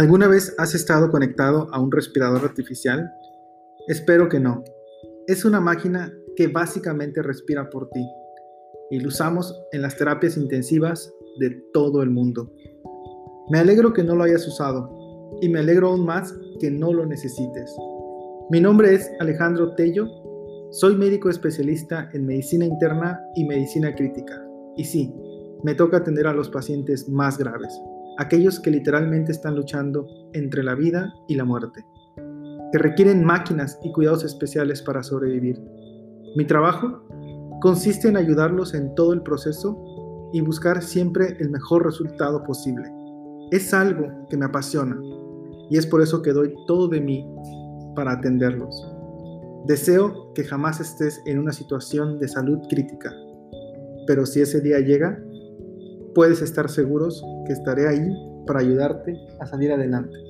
¿Alguna vez has estado conectado a un respirador artificial? Espero que no. Es una máquina que básicamente respira por ti y lo usamos en las terapias intensivas de todo el mundo. Me alegro que no lo hayas usado y me alegro aún más que no lo necesites. Mi nombre es Alejandro Tello, soy médico especialista en medicina interna y medicina crítica. Y sí, me toca atender a los pacientes más graves aquellos que literalmente están luchando entre la vida y la muerte, que requieren máquinas y cuidados especiales para sobrevivir. Mi trabajo consiste en ayudarlos en todo el proceso y buscar siempre el mejor resultado posible. Es algo que me apasiona y es por eso que doy todo de mí para atenderlos. Deseo que jamás estés en una situación de salud crítica, pero si ese día llega, puedes estar seguros que estaré ahí para ayudarte a salir adelante.